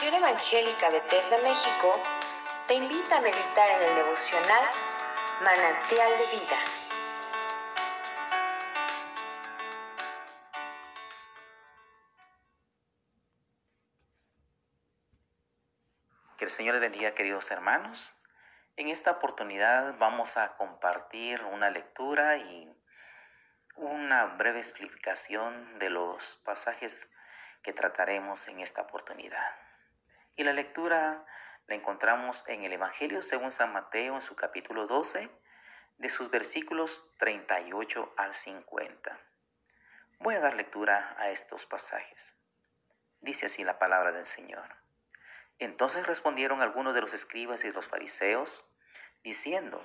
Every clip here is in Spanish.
Congregación Evangélica Bethesda México te invita a meditar en el devocional Manantial de Vida. Que el Señor les bendiga, queridos hermanos. En esta oportunidad vamos a compartir una lectura y una breve explicación de los pasajes que trataremos en esta oportunidad. Y la lectura la encontramos en el Evangelio según San Mateo en su capítulo 12, de sus versículos 38 al 50. Voy a dar lectura a estos pasajes. Dice así la palabra del Señor. Entonces respondieron algunos de los escribas y los fariseos, diciendo,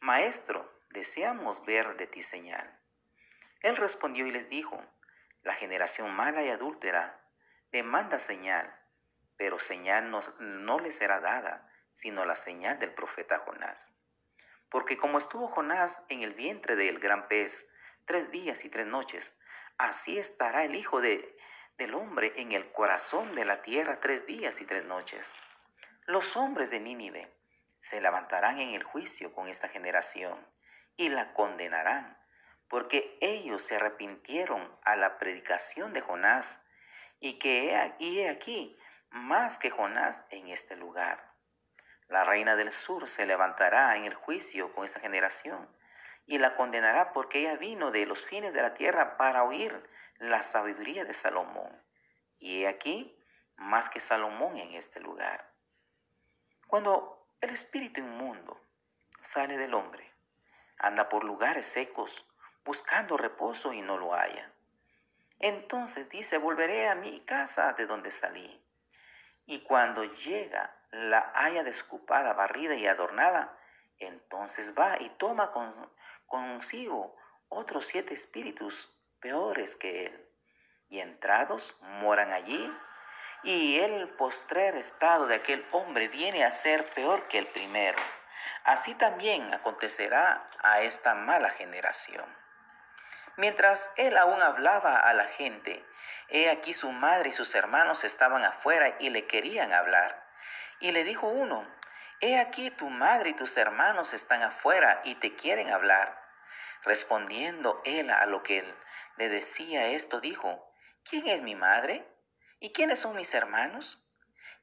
Maestro, deseamos ver de ti señal. Él respondió y les dijo, La generación mala y adúltera demanda señal, pero señal no, no le será dada, sino la señal del profeta Jonás. Porque como estuvo Jonás en el vientre del gran pez tres días y tres noches, así estará el Hijo de, del Hombre en el corazón de la tierra tres días y tres noches. Los hombres de Nínive se levantarán en el juicio con esta generación y la condenarán, porque ellos se arrepintieron a la predicación de Jonás, y que he aquí más que Jonás en este lugar. La reina del sur se levantará en el juicio con esta generación y la condenará porque ella vino de los fines de la tierra para oír la sabiduría de Salomón. Y he aquí más que Salomón en este lugar. Cuando el espíritu inmundo sale del hombre, anda por lugares secos, buscando reposo y no lo haya. Entonces dice, volveré a mi casa de donde salí. Y cuando llega, la haya descupada, barrida y adornada, entonces va y toma consigo otros siete espíritus peores que él. Y entrados moran allí, y el postrer estado de aquel hombre viene a ser peor que el primero. Así también acontecerá a esta mala generación. Mientras él aún hablaba a la gente, he aquí su madre y sus hermanos estaban afuera y le querían hablar. Y le dijo uno, he aquí tu madre y tus hermanos están afuera y te quieren hablar. Respondiendo él a lo que él le decía esto, dijo, ¿quién es mi madre? ¿Y quiénes son mis hermanos?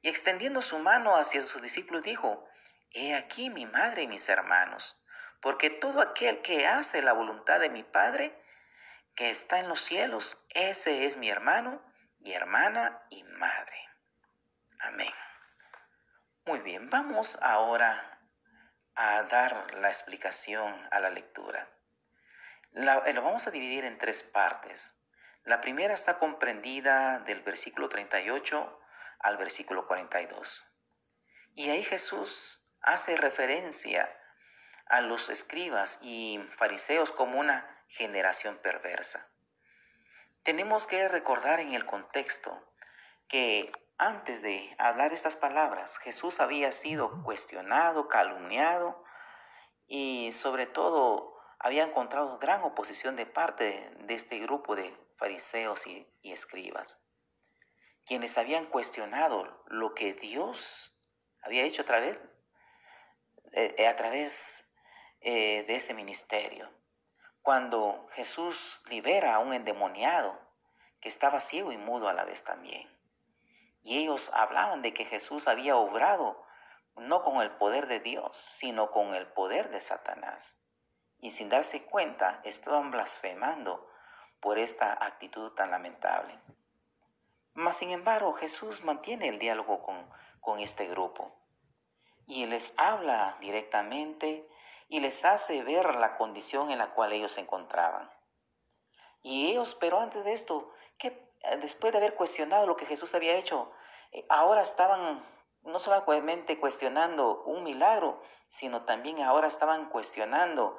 Y extendiendo su mano hacia sus discípulos, dijo, He aquí mi madre y mis hermanos, porque todo aquel que hace la voluntad de mi Padre, que está en los cielos, ese es mi hermano, mi hermana y madre. Amén. Muy bien, vamos ahora a dar la explicación a la lectura. Eh, lo vamos a dividir en tres partes. La primera está comprendida del versículo 38 al versículo 42. Y ahí Jesús hace referencia a los escribas y fariseos como una generación perversa. Tenemos que recordar en el contexto que antes de hablar estas palabras, Jesús había sido cuestionado, calumniado y sobre todo había encontrado gran oposición de parte de este grupo de fariseos y, escribas, quienes habían cuestionado lo que Dios había hecho a través, eh, eh, de ese ministerio. Cuando Jesús libera a un endemoniado que estaba ciego y mudo a la vez también. Y ellos hablaban de que Jesús había obrado no con el poder de Dios, sino con el poder de Satanás. Y sin darse cuenta, estaban blasfemando por esta actitud tan lamentable. Mas, sin embargo, Jesús mantiene el diálogo con, con este grupo y les habla directamente y les hace ver la condición en la cual ellos se encontraban. Y ellos, pero antes de esto, que después de haber cuestionado lo que Jesús había hecho, eh, ahora estaban no solamente cuestionando un milagro, sino también ahora estaban cuestionando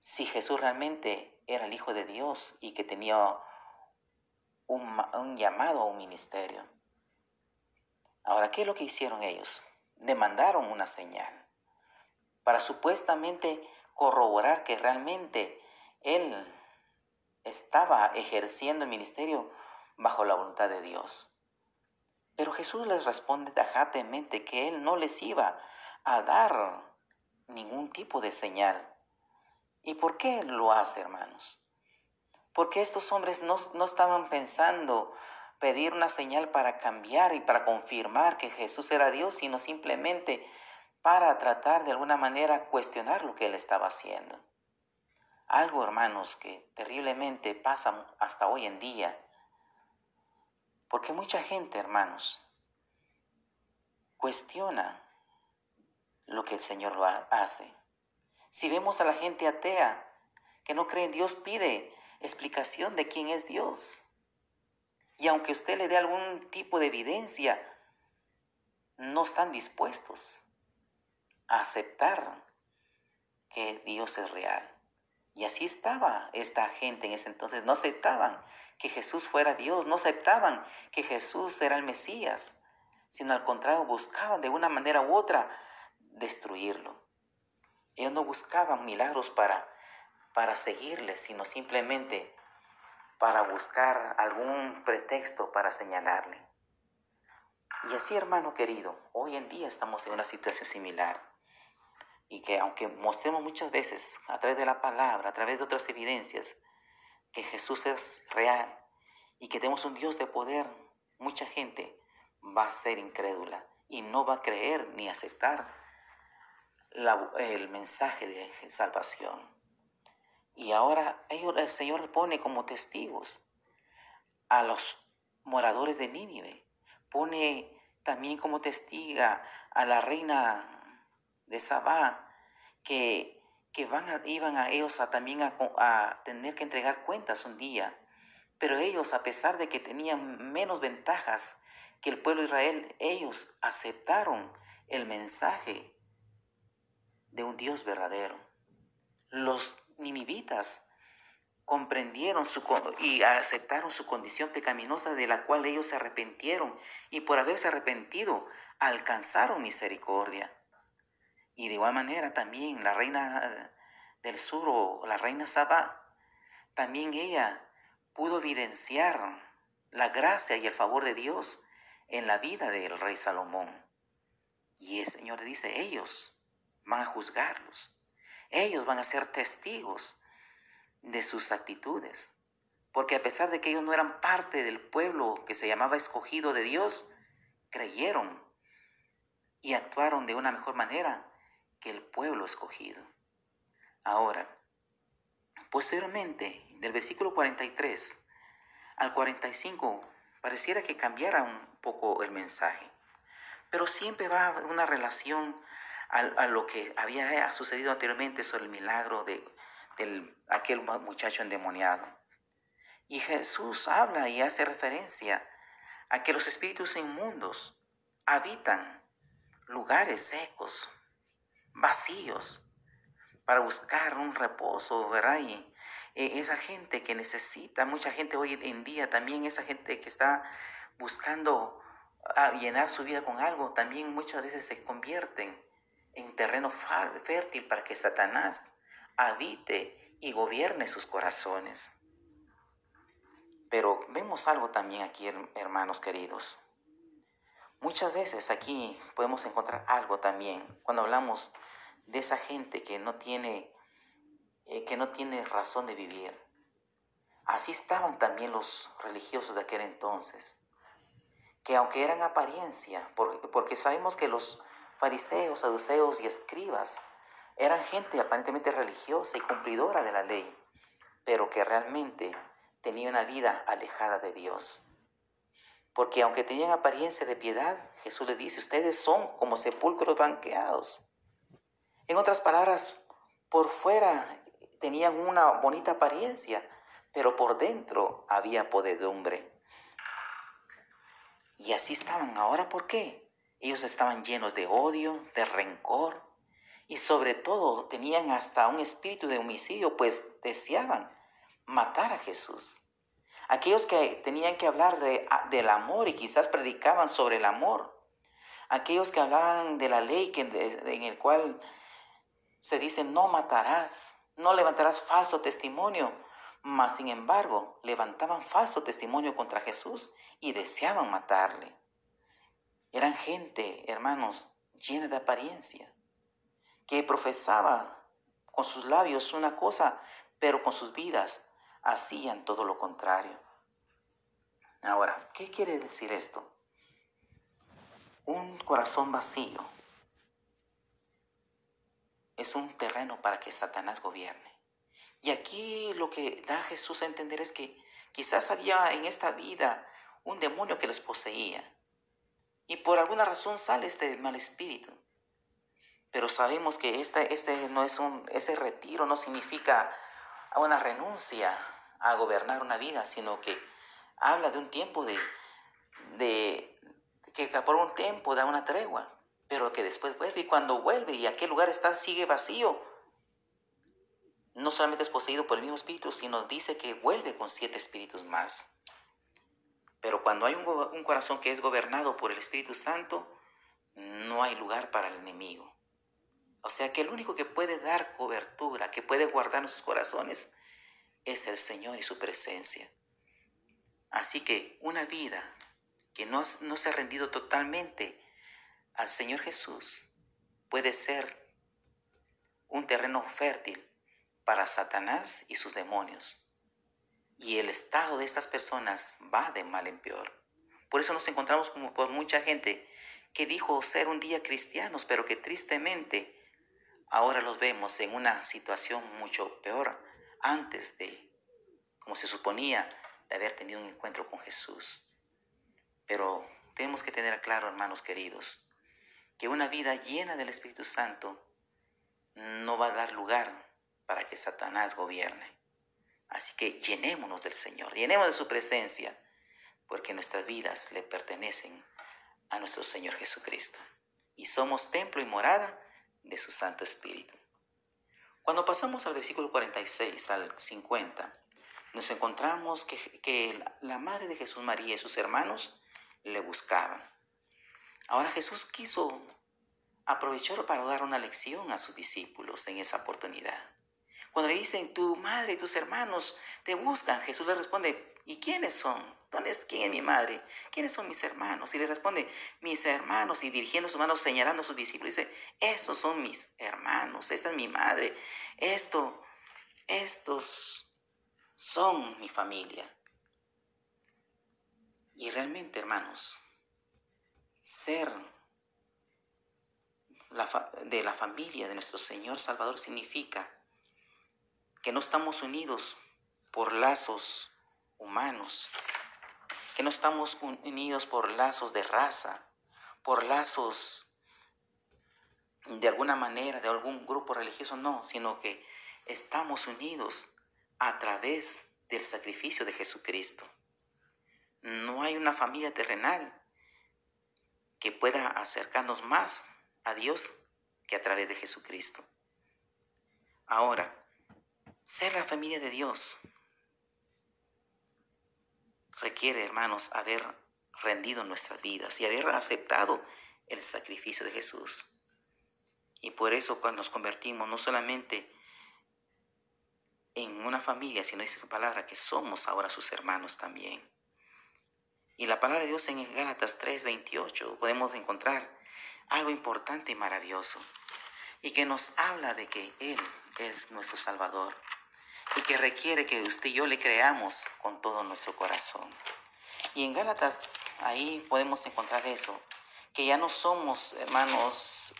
si Jesús realmente era el Hijo de Dios y que tenía un, un llamado a un ministerio. Ahora, ¿qué es lo que hicieron ellos? Demandaron una señal para supuestamente corroborar que realmente él estaba ejerciendo el ministerio bajo la voluntad de Dios. Pero Jesús les responde tajantemente que Él no les iba a dar ningún tipo de señal. ¿Y por qué lo hace, hermanos? Porque estos hombres no, no estaban pensando pedir una señal para cambiar y para confirmar que Jesús era Dios, sino simplemente para tratar de alguna manera cuestionar lo que Él estaba haciendo. Algo, hermanos, que terriblemente pasa hasta hoy en día porque mucha gente, hermanos, cuestiona lo que el Señor lo hace. Si vemos a la gente atea que no cree en Dios, pide explicación de quién es Dios. Y aunque usted le dé algún tipo de evidencia, no están dispuestos aceptar que Dios es real. Y así estaba esta gente en ese entonces. No aceptaban que Jesús fuera Dios, no aceptaban que Jesús era el Mesías, sino al contrario, buscaban de una manera u otra destruirlo. Ellos no buscaban milagros para, para seguirle, sino simplemente para buscar algún pretexto para señalarle. Y así, hermano querido, hoy en día estamos en una situación similar y que aunque mostremos muchas veces a través de la palabra, a través de otras evidencias, que Jesús es real y que tenemos un Dios de poder, mucha gente va a ser incrédula y no va a creer ni aceptar el mensaje de salvación. Y ahora el Señor pone como testigos a los moradores de Nínive, pone también como testiga a la reina de Sabá, que, que van a, iban a ellos a, también a, tener que entregar cuentas un día. Pero ellos, a pesar de que tenían menos ventajas que el pueblo de Israel, ellos aceptaron el mensaje de un Dios verdadero. Los ninivitas comprendieron su, y aceptaron su condición pecaminosa de la cual ellos se arrepintieron y por haberse arrepentido alcanzaron misericordia. Y de igual manera también la reina del sur o la reina Saba, también ella pudo evidenciar la gracia y el favor de Dios en la vida del rey Salomón. Y el Señor dice, ellos van a juzgarlos, ellos van a ser testigos de sus actitudes, porque a pesar de que ellos no eran parte del pueblo que se llamaba escogido de Dios, creyeron y actuaron de una mejor manera que el pueblo escogido. Ahora, posteriormente, del versículo 43 al 45, pareciera que cambiara un poco el mensaje, pero siempre va una relación a, lo que había sucedido anteriormente sobre el milagro de, aquel muchacho endemoniado. Y Jesús habla y hace referencia a que los espíritus inmundos habitan lugares secos, vacíos para buscar un reposo, ¿verdad? Y eh, esa gente que necesita, mucha gente hoy en día también, esa gente que está buscando ah, llenar su vida con algo, también muchas veces se convierten en terreno fértil para que Satanás habite y gobierne sus corazones. Pero vemos algo también aquí, hermanos queridos. Muchas veces aquí podemos encontrar algo también cuando hablamos de esa gente que no tiene, eh, que no tiene razón de vivir. Así estaban también los religiosos de aquel entonces, que aunque eran apariencia, porque, porque sabemos que los fariseos, saduceos y escribas eran gente aparentemente religiosa y cumplidora de la ley, pero que realmente tenía una vida alejada de Dios. Porque aunque tenían apariencia de piedad, Jesús les dice, ustedes son como sepulcros banqueados. En otras palabras, por fuera tenían una bonita apariencia, pero por dentro había podedumbre. Y así estaban. Ahora, ¿por qué? Ellos estaban llenos de odio, de rencor y sobre todo tenían hasta un espíritu de homicidio, pues deseaban matar a Jesús. Aquellos que tenían que hablar de, del amor y quizás predicaban sobre el amor. Aquellos que hablaban de la ley en el cual se dice no matarás, no levantarás falso testimonio. Mas sin embargo, levantaban falso testimonio contra Jesús y deseaban matarle. Eran gente, hermanos, llena de apariencia, que profesaba con sus labios una cosa, pero con sus vidas hacían todo lo contrario. Ahora, ¿qué quiere decir esto? Un corazón vacío es un terreno para que Satanás gobierne. Y aquí lo que da Jesús a entender es que quizás había en esta vida un demonio que les poseía. Y por alguna razón sale este mal espíritu. Pero sabemos que este, este no es un, ese retiro no significa una renuncia a gobernar una vida, sino que habla de un tiempo de, que por un tiempo da una tregua, pero que después vuelve y cuando vuelve y aquel lugar está sigue vacío, no solamente es poseído por el mismo espíritu, sino dice que vuelve con siete espíritus más. Pero cuando hay un corazón que es gobernado por el Espíritu Santo, no hay lugar para el enemigo. O sea que el único que puede dar cobertura, que puede guardar nuestros corazones, es el Señor y su presencia. Así que una vida que no, no se ha rendido totalmente al Señor Jesús puede ser un terreno fértil para Satanás y sus demonios. Y el estado de estas personas va de mal en peor. Por eso nos encontramos por mucha gente que dijo ser un día cristianos, pero que tristemente ahora los vemos en una situación mucho peor antes de, como se suponía, de haber tenido un encuentro con Jesús. Pero tenemos que tener claro, hermanos queridos, que una vida llena del Espíritu Santo no va a dar lugar para que Satanás gobierne. Así que llenémonos del Señor, llenémonos de su presencia, porque nuestras vidas le pertenecen a nuestro Señor Jesucristo. Y somos templo y morada de su Santo Espíritu. Cuando pasamos al versículo 46 al 50, nos encontramos que, que la madre de Jesús María y sus hermanos le buscaban. Ahora Jesús quiso aprovechar para dar una lección a sus discípulos en esa oportunidad. Cuando le dicen, tu madre y tus hermanos te buscan, Jesús le responde, ¿y quiénes son? ¿Dónde es, ¿Quién es mi madre? ¿Quiénes son mis hermanos? Y le responde, mis hermanos, y dirigiendo sus manos, señalando a sus discípulos, dice, estos son mis hermanos, esta es mi madre, esto, estos son mi familia. Y realmente, hermanos, ser de la familia de nuestro Señor Salvador significa que no estamos unidos por lazos humanos, que no estamos unidos por lazos de raza, por lazos de alguna manera, de algún grupo religioso, no, sino que estamos unidos a través del sacrificio de Jesucristo. No hay una familia terrenal que pueda acercarnos más a Dios que a través de Jesucristo. Ahora, ser la familia de Dios requiere, hermanos, haber rendido nuestras vidas y haber aceptado el sacrificio de Jesús. Y por eso cuando nos convertimos no solamente en una familia, sino dice su palabra que somos ahora sus hermanos también. Y la palabra de Dios en Gálatas 3:28 podemos encontrar algo importante y maravilloso. Y que nos habla de que Él es nuestro Salvador y que requiere que usted y yo le creamos con todo nuestro corazón. Y en Gálatas ahí podemos encontrar eso, que ya no somos, hermanos,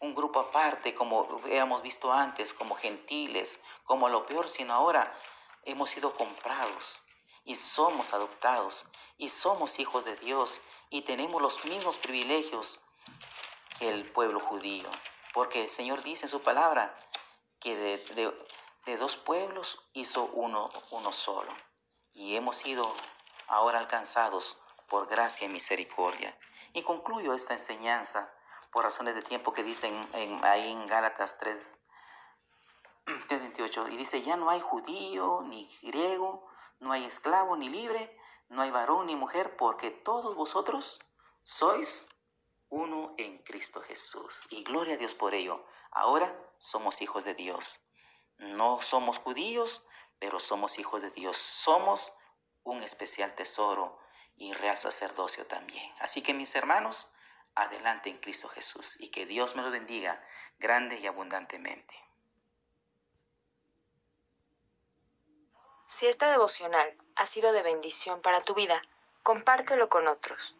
un grupo aparte como habíamos visto antes, como gentiles, como lo peor, sino ahora hemos sido comprados y somos adoptados y somos hijos de Dios y tenemos los mismos privilegios que el pueblo judío. Porque el Señor dice en su palabra que de, de, de dos pueblos hizo uno, uno solo. Y hemos sido ahora alcanzados por gracia y misericordia. Y concluyo esta enseñanza por razones de tiempo que dicen en, ahí en Gálatas 3, 3.28. Y dice, ya no hay judío ni griego, no hay esclavo ni libre, no hay varón ni mujer, porque todos vosotros sois uno en Cristo Jesús. Y gloria a Dios por ello. Ahora somos hijos de Dios. No somos judíos, pero somos hijos de Dios. Somos un especial tesoro y real sacerdocio también. Así que mis hermanos, adelante en Cristo Jesús y que Dios me lo bendiga grande y abundantemente. Si esta devocional ha sido de bendición para tu vida, compártelo con otros.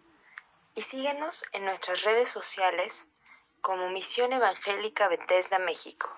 Y síguenos en nuestras redes sociales como Misión Evangélica Bethesda México.